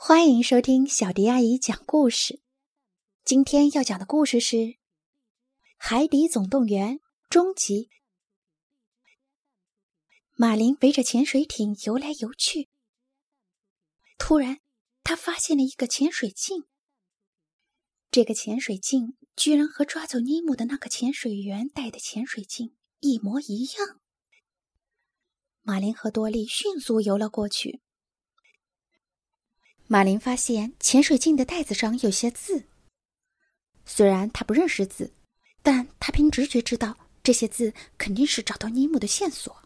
欢迎收听小迪阿姨讲故事。今天要讲的故事是《海底总动员》终极。马林围着潜水艇游来游去，突然，他发现了一个潜水镜。这个潜水镜居然和抓走尼莫的那个潜水员戴的潜水镜一模一样。马林和多利迅速游了过去。马林发现潜水镜的袋子上有些字，虽然他不认识字，但他凭直觉知道这些字肯定是找到尼姆的线索。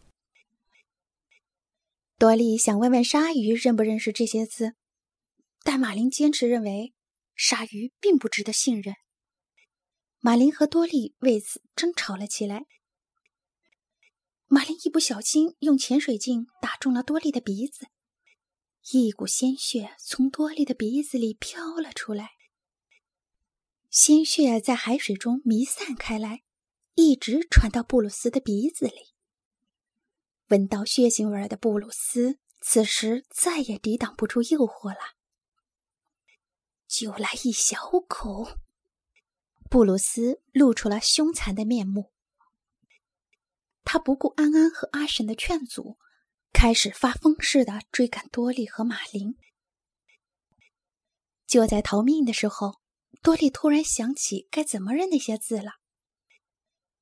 多利想问问鲨鱼认不认识这些字，但马林坚持认为鲨鱼并不值得信任。马林和多利为此争吵了起来。马林一不小心用潜水镜打中了多利的鼻子。一股鲜血从多莉的鼻子里飘了出来，鲜血在海水中弥散开来，一直传到布鲁斯的鼻子里。闻到血腥味的布鲁斯此时再也抵挡不住诱惑了，就来一小口。布鲁斯露出了凶残的面目，他不顾安安和阿婶的劝阻。开始发疯似的追赶多利和马林。就在逃命的时候，多利突然想起该怎么认那些字了。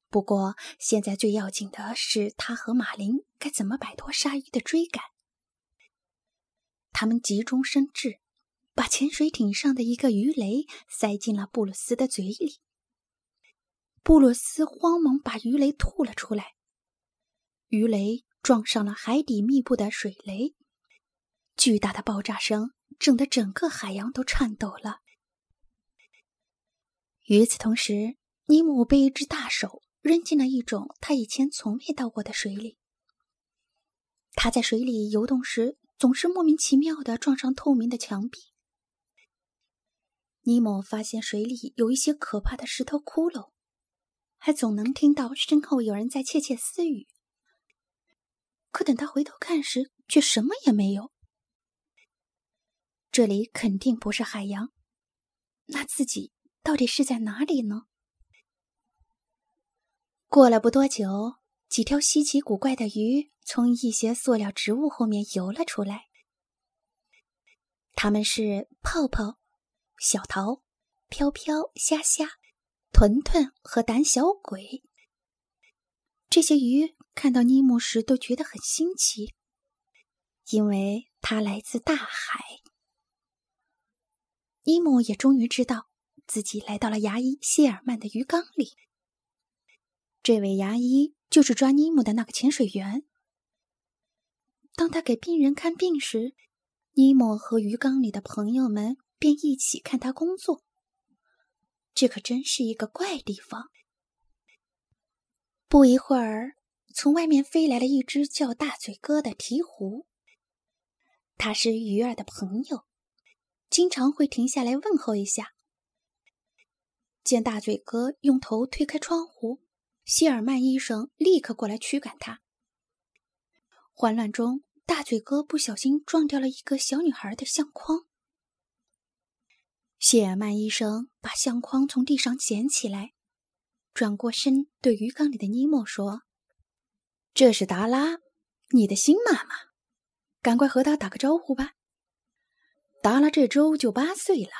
不过，现在最要紧的是他和马林该怎么摆脱鲨鱼的追赶。他们急中生智，把潜水艇上的一个鱼雷塞进了布鲁斯的嘴里。布鲁斯慌忙把鱼雷吐了出来，鱼雷。撞上了海底密布的水雷，巨大的爆炸声震得整个海洋都颤抖了。与此同时，尼姆被一只大手扔进了一种他以前从未到过的水里。他在水里游动时，总是莫名其妙的撞上透明的墙壁。尼莫发现水里有一些可怕的石头窟窿，还总能听到身后有人在窃窃私语。可等他回头看时，却什么也没有。这里肯定不是海洋，那自己到底是在哪里呢？过了不多久，几条稀奇古怪的鱼从一些塑料植物后面游了出来。它们是泡泡、小桃、飘飘、虾虾、团团和胆小鬼。这些鱼。看到尼莫时都觉得很新奇，因为他来自大海。尼莫也终于知道自己来到了牙医谢尔曼的鱼缸里。这位牙医就是抓尼莫的那个潜水员。当他给病人看病时，尼莫和鱼缸里的朋友们便一起看他工作。这可真是一个怪地方。不一会儿。从外面飞来了一只叫大嘴哥的鹈鹕，它是鱼儿的朋友，经常会停下来问候一下。见大嘴哥用头推开窗户，希尔曼医生立刻过来驱赶他。慌乱中，大嘴哥不小心撞掉了一个小女孩的相框。谢尔曼医生把相框从地上捡起来，转过身对鱼缸里的尼莫说。这是达拉，你的新妈妈，赶快和她打个招呼吧。达拉这周就八岁了，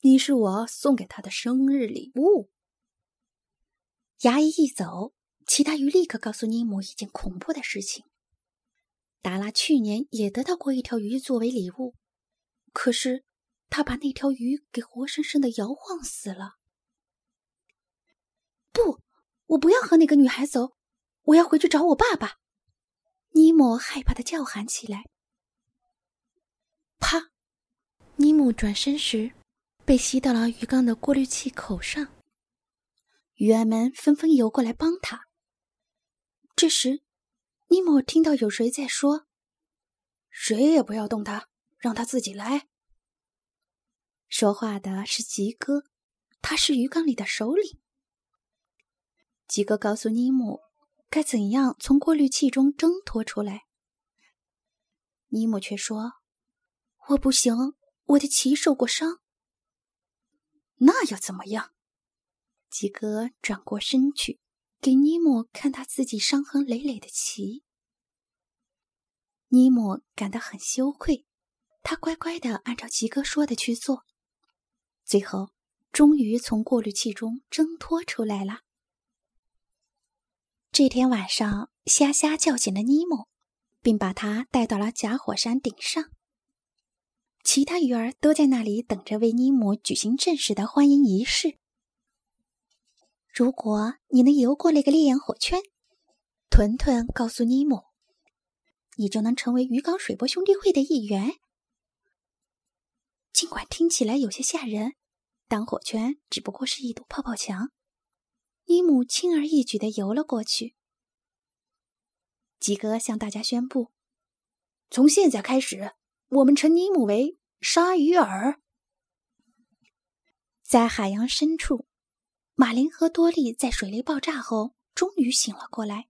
你是我送给她的生日礼物。牙医一走，其他鱼立刻告诉尼姆一件恐怖的事情：达拉去年也得到过一条鱼作为礼物，可是他把那条鱼给活生生的摇晃死了。不，我不要和那个女孩走。我要回去找我爸爸！尼莫害怕的叫喊起来。啪！尼莫转身时，被吸到了鱼缸的过滤器口上。鱼儿们纷纷游过来帮他。这时，尼莫听到有谁在说：“谁也不要动他，让他自己来。”说话的是吉哥，他是鱼缸里的首领。吉哥告诉尼莫。该怎样从过滤器中挣脱出来？尼莫却说：“我不行，我的鳍受过伤。那又怎么样？吉格转过身去，给尼莫看他自己伤痕累累的鳍。尼莫感到很羞愧，他乖乖的按照吉哥说的去做，最后终于从过滤器中挣脱出来了。这天晚上，虾虾叫醒了尼莫，并把他带到了假火山顶上。其他鱼儿都在那里等着为尼莫举行正式的欢迎仪式。如果你能游过那个烈焰火圈，屯屯告诉尼莫，你就能成为鱼缸水波兄弟会的一员。尽管听起来有些吓人，但火圈只不过是一堵泡泡墙。尼姆轻而易举地游了过去。吉格向大家宣布：“从现在开始，我们称尼姆为鲨鱼饵。”在海洋深处。马林和多利在水雷爆炸后终于醒了过来，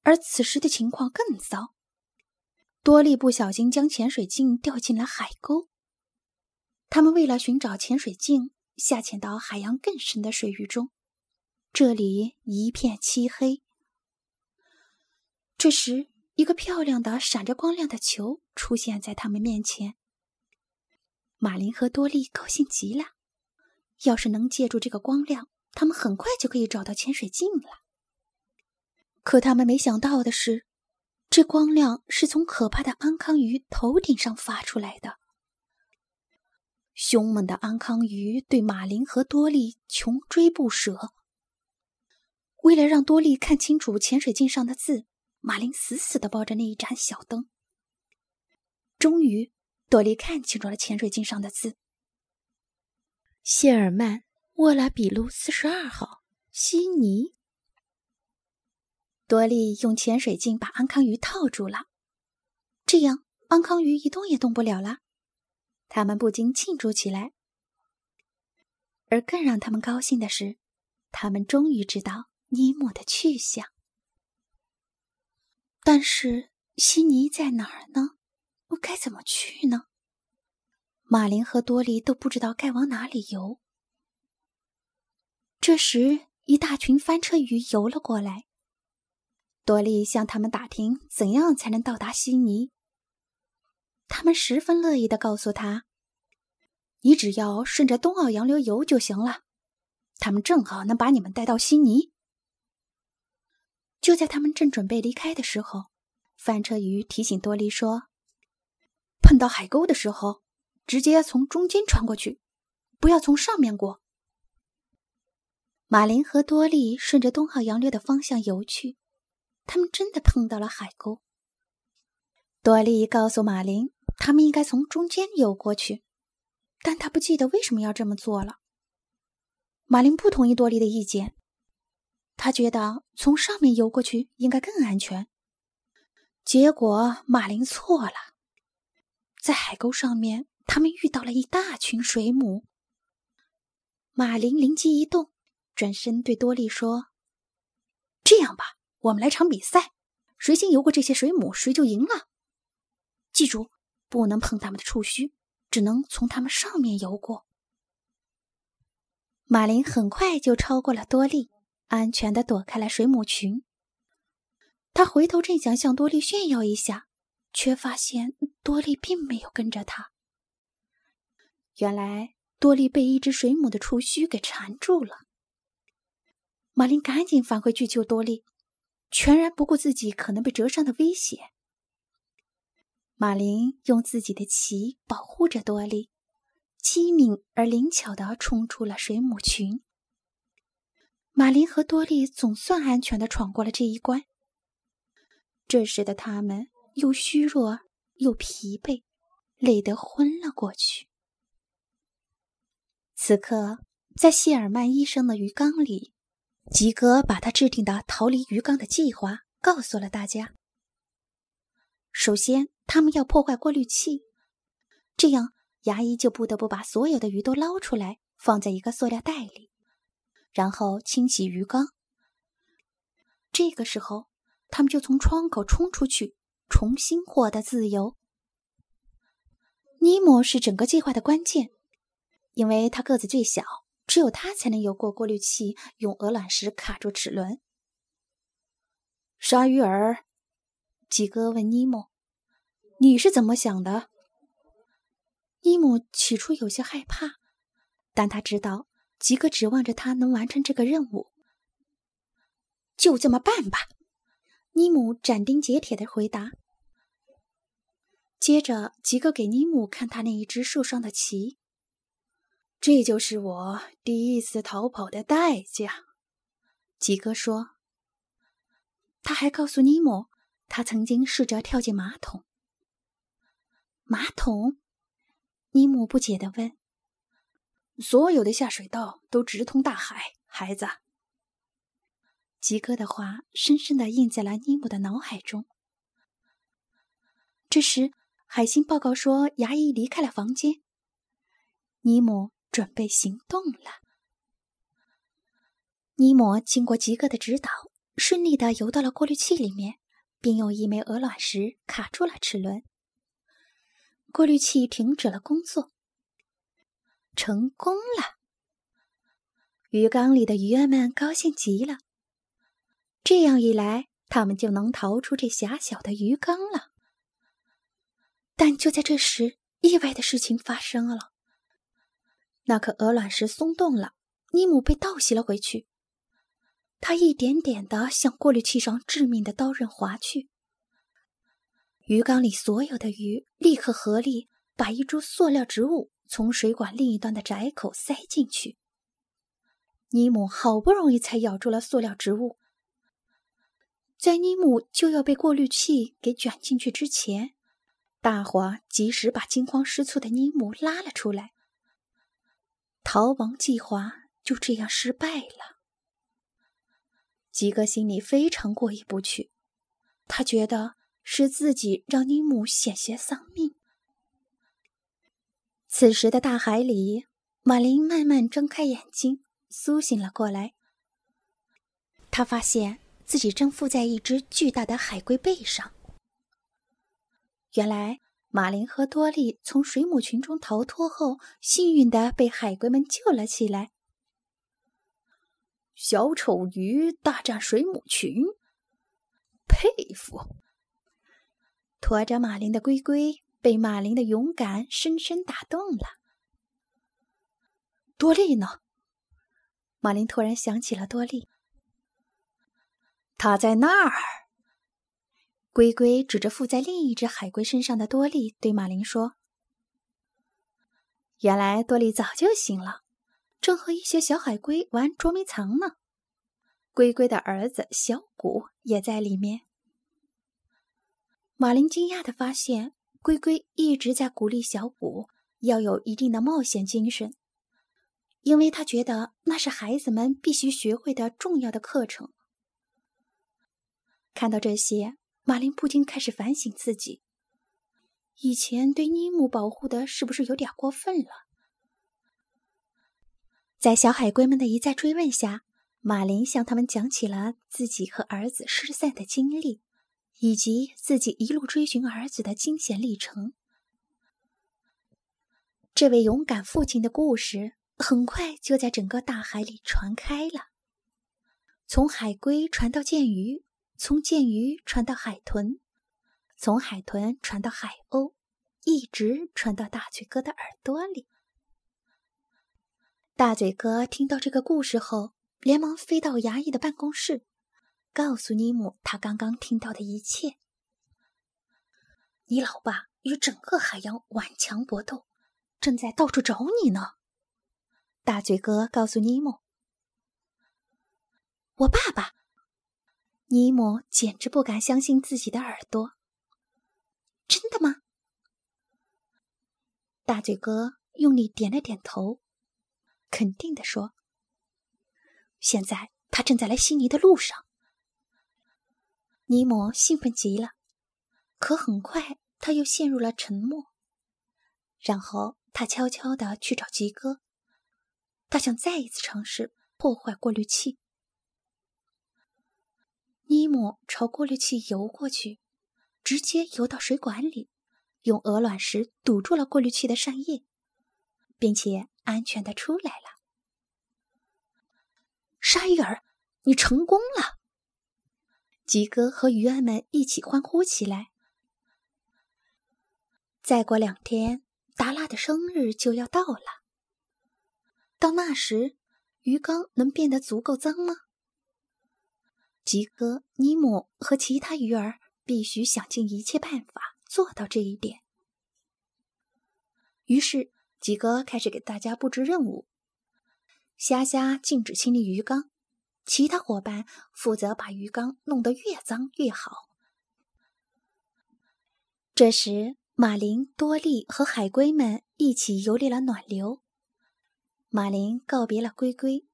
而此时的情况更糟。多利不小心将潜水镜掉进了海沟。他们为了寻找潜水镜，下潜到海洋更深的水域中，这里一片漆黑。这时，一个漂亮的、闪着光亮的球出现在他们面前。马林和多利高兴极了。要是能借助这个光亮，他们很快就可以找到潜水镜了。可他们没想到的是，这光亮是从可怕的安康鱼头顶上发出来的。凶猛的安康鱼对马林和多利穷追不舍。为了让多利看清楚潜水镜上的字，马林死死地抱着那一盏小灯。终于，多利看清楚了潜水镜上的字。谢尔曼·沃拉比路四十二号，悉尼。多利用潜水镜把安康鱼套住了，这样安康鱼一动也动不了了。他们不禁庆祝起来。而更让他们高兴的是，他们终于知道尼莫的去向。但是悉尼在哪儿呢？我该怎么去呢？马林和多利都不知道该往哪里游。这时，一大群翻车鱼游了过来。多利向他们打听怎样才能到达悉尼。他们十分乐意的告诉他：“你只要顺着东澳洋流游就行了，他们正好能把你们带到悉尼。”就在他们正准备离开的时候，翻车鱼提醒多利说：“碰到海沟的时候。”直接从中间穿过去，不要从上面过。马林和多利顺着东号洋流的方向游去，他们真的碰到了海沟。多利告诉马林，他们应该从中间游过去，但他不记得为什么要这么做了。马林不同意多利的意见，他觉得从上面游过去应该更安全。结果马林错了，在海沟上面。他们遇到了一大群水母。马林灵机一动，转身对多利说：“这样吧，我们来场比赛，谁先游过这些水母，谁就赢了。记住，不能碰他们的触须，只能从他们上面游过。”马林很快就超过了多利，安全的躲开了水母群。他回头正想向多利炫耀一下，却发现多利并没有跟着他。原来多利被一只水母的触须给缠住了。马林赶紧返回去救多利，全然不顾自己可能被折伤的危险。马林用自己的鳍保护着多利，机敏而灵巧地冲出了水母群。马林和多利总算安全的闯过了这一关。这时的他们又虚弱又疲惫，累得昏了过去。此刻，在谢尔曼医生的鱼缸里，吉格把他制定的逃离鱼缸的计划告诉了大家。首先，他们要破坏过滤器，这样牙医就不得不把所有的鱼都捞出来，放在一个塑料袋里，然后清洗鱼缸。这个时候，他们就从窗口冲出去，重新获得自由。尼莫是整个计划的关键，因为他个子最小，只有他才能游过过滤器，用鹅卵石卡住齿轮。鲨鱼儿，吉哥问尼莫：“你是怎么想的？”尼莫起初有些害怕，但他知道吉哥指望着他能完成这个任务。就这么办吧，尼姆斩钉截铁的回答。接着，吉哥给尼姆看他那一只受伤的鳍。这就是我第一次逃跑的代价，吉哥说。他还告诉尼姆，他曾经试着跳进马桶。马桶？尼姆不解的问。所有的下水道都直通大海，孩子。吉哥的话深深的印在了尼姆的脑海中。这时。海星报告说，牙医离开了房间。尼姆准备行动了。尼莫经过吉哥的指导，顺利的游到了过滤器里面，并用一枚鹅卵石卡住了齿轮。过滤器停止了工作。成功了！鱼缸里的鱼儿们高兴极了。这样一来，他们就能逃出这狭小的鱼缸了。但就在这时，意外的事情发生了。那颗鹅卵石松动了，尼姆被倒吸了回去。他一点点的向过滤器上致命的刀刃划去。鱼缸里所有的鱼立刻合力把一株塑料植物从水管另一端的窄口塞进去。尼姆好不容易才咬住了塑料植物，在尼姆就要被过滤器给卷进去之前。大伙及时把惊慌失措的尼姆拉了出来，逃亡计划就这样失败了。吉哥心里非常过意不去，他觉得是自己让尼姆险些丧命。此时的大海里，马林慢慢睁开眼睛，苏醒了过来。他发现自己正附在一只巨大的海龟背上。原来，马林和多利从水母群中逃脱后，幸运的被海龟们救了起来。小丑鱼大战水母群，佩服！驮着马林的龟龟被马林的勇敢深深打动了。多利呢？马林突然想起了多利，他在那儿。龟龟指着附在另一只海龟身上的多利，对马林说：“原来多利早就醒了，正和一些小海龟玩捉迷藏呢。龟龟的儿子小谷也在里面。”马林惊讶的发现，龟龟一直在鼓励小谷要有一定的冒险精神，因为他觉得那是孩子们必须学会的重要的课程。看到这些。马林不禁开始反省自己，以前对尼姆保护的是不是有点过分了？在小海龟们的一再追问下，马林向他们讲起了自己和儿子失散的经历，以及自己一路追寻儿子的惊险历程。这位勇敢父亲的故事很快就在整个大海里传开了，从海龟传到剑鱼。从剑鱼传到海豚，从海豚传到海鸥，一直传到大嘴哥的耳朵里。大嘴哥听到这个故事后，连忙飞到衙役的办公室，告诉尼姆他刚刚听到的一切。你老爸与整个海洋顽强搏斗，正在到处找你呢。大嘴哥告诉尼姆：“我爸爸。”尼姆简直不敢相信自己的耳朵。真的吗？大嘴哥用力点了点头，肯定的说：“现在他正在来悉尼的路上。”尼莫兴奋极了，可很快他又陷入了沉默。然后他悄悄的去找吉哥，他想再一次尝试破坏过滤器。尼姆朝过滤器游过去，直接游到水管里，用鹅卵石堵住了过滤器的扇叶，并且安全的出来了。鲨鱼儿，你成功了！吉哥和鱼儿们一起欢呼起来。再过两天，达拉的生日就要到了。到那时，鱼缸能变得足够脏吗？吉哥、尼姆和其他鱼儿必须想尽一切办法做到这一点。于是，吉哥开始给大家布置任务：虾虾禁止清理鱼缸，其他伙伴负责把鱼缸弄得越脏越好。这时，马林、多利和海龟们一起游历了暖流。马林告别了龟龟。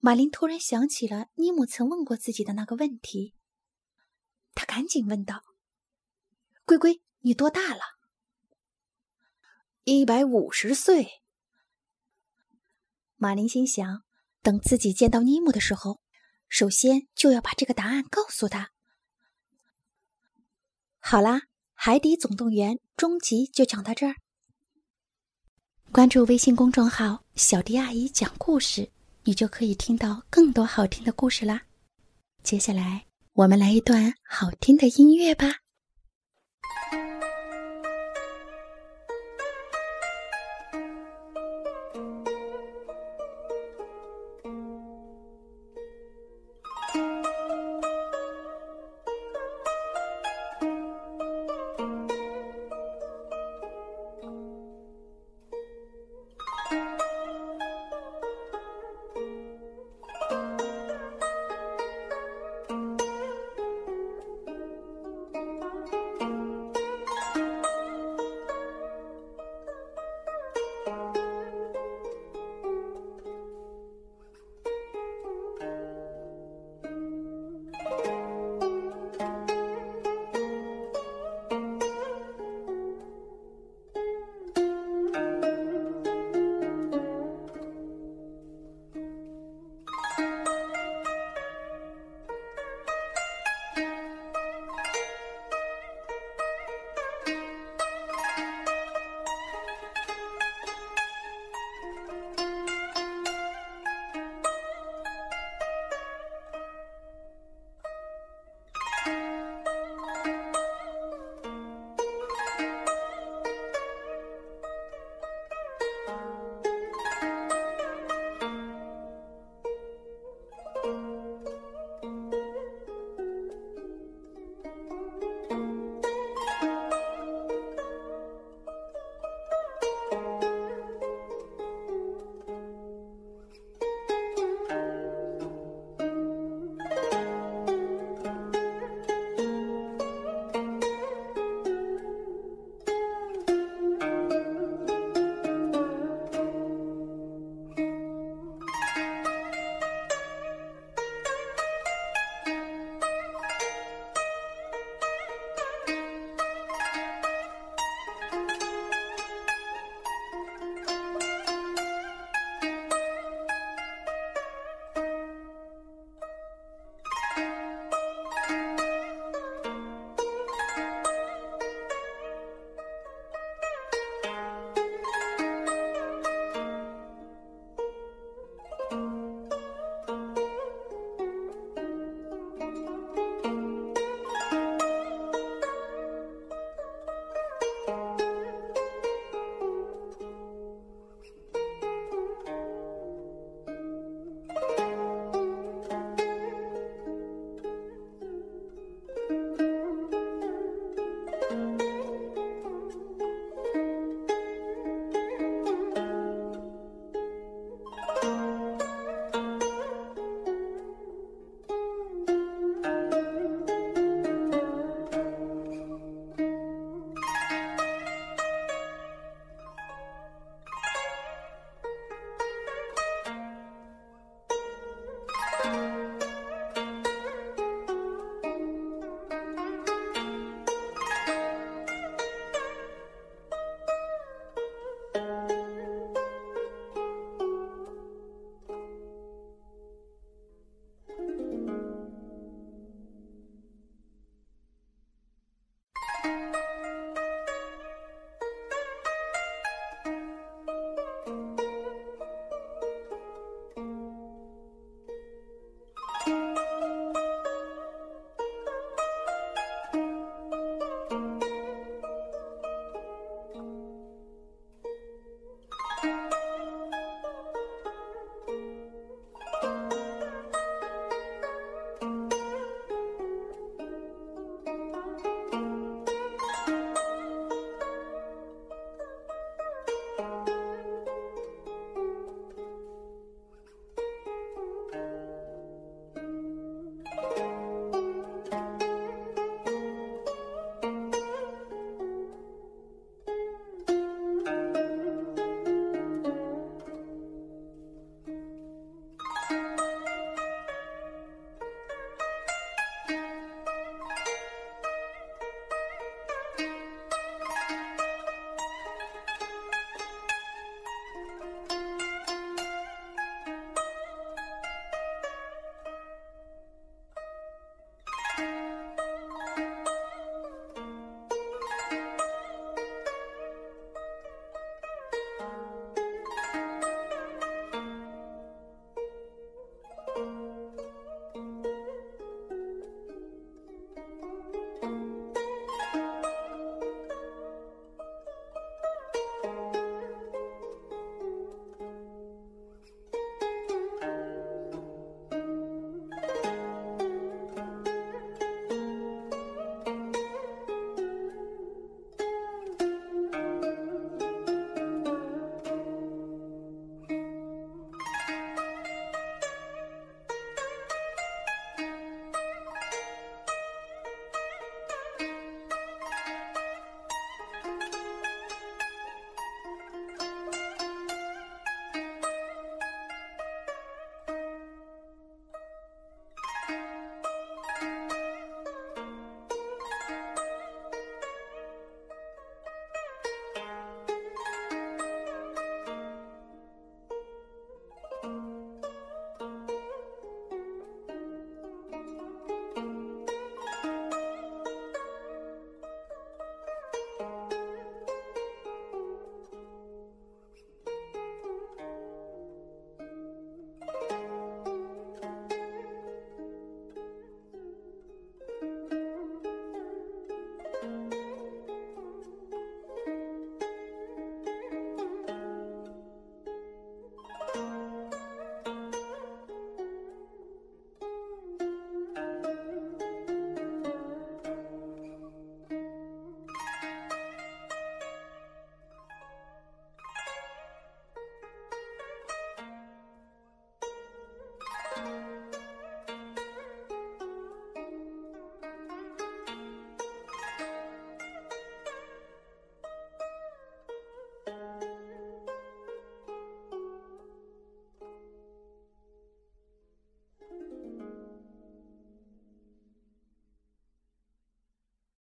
马林突然想起了尼姆曾问过自己的那个问题，他赶紧问道：“龟龟，你多大了？”“一百五十岁。”马林心想，等自己见到尼姆的时候，首先就要把这个答案告诉他。好啦，《海底总动员》终极就讲到这儿。关注微信公众号“小迪阿姨讲故事”，你就可以听到更多好听的故事啦。接下来，我们来一段好听的音乐吧。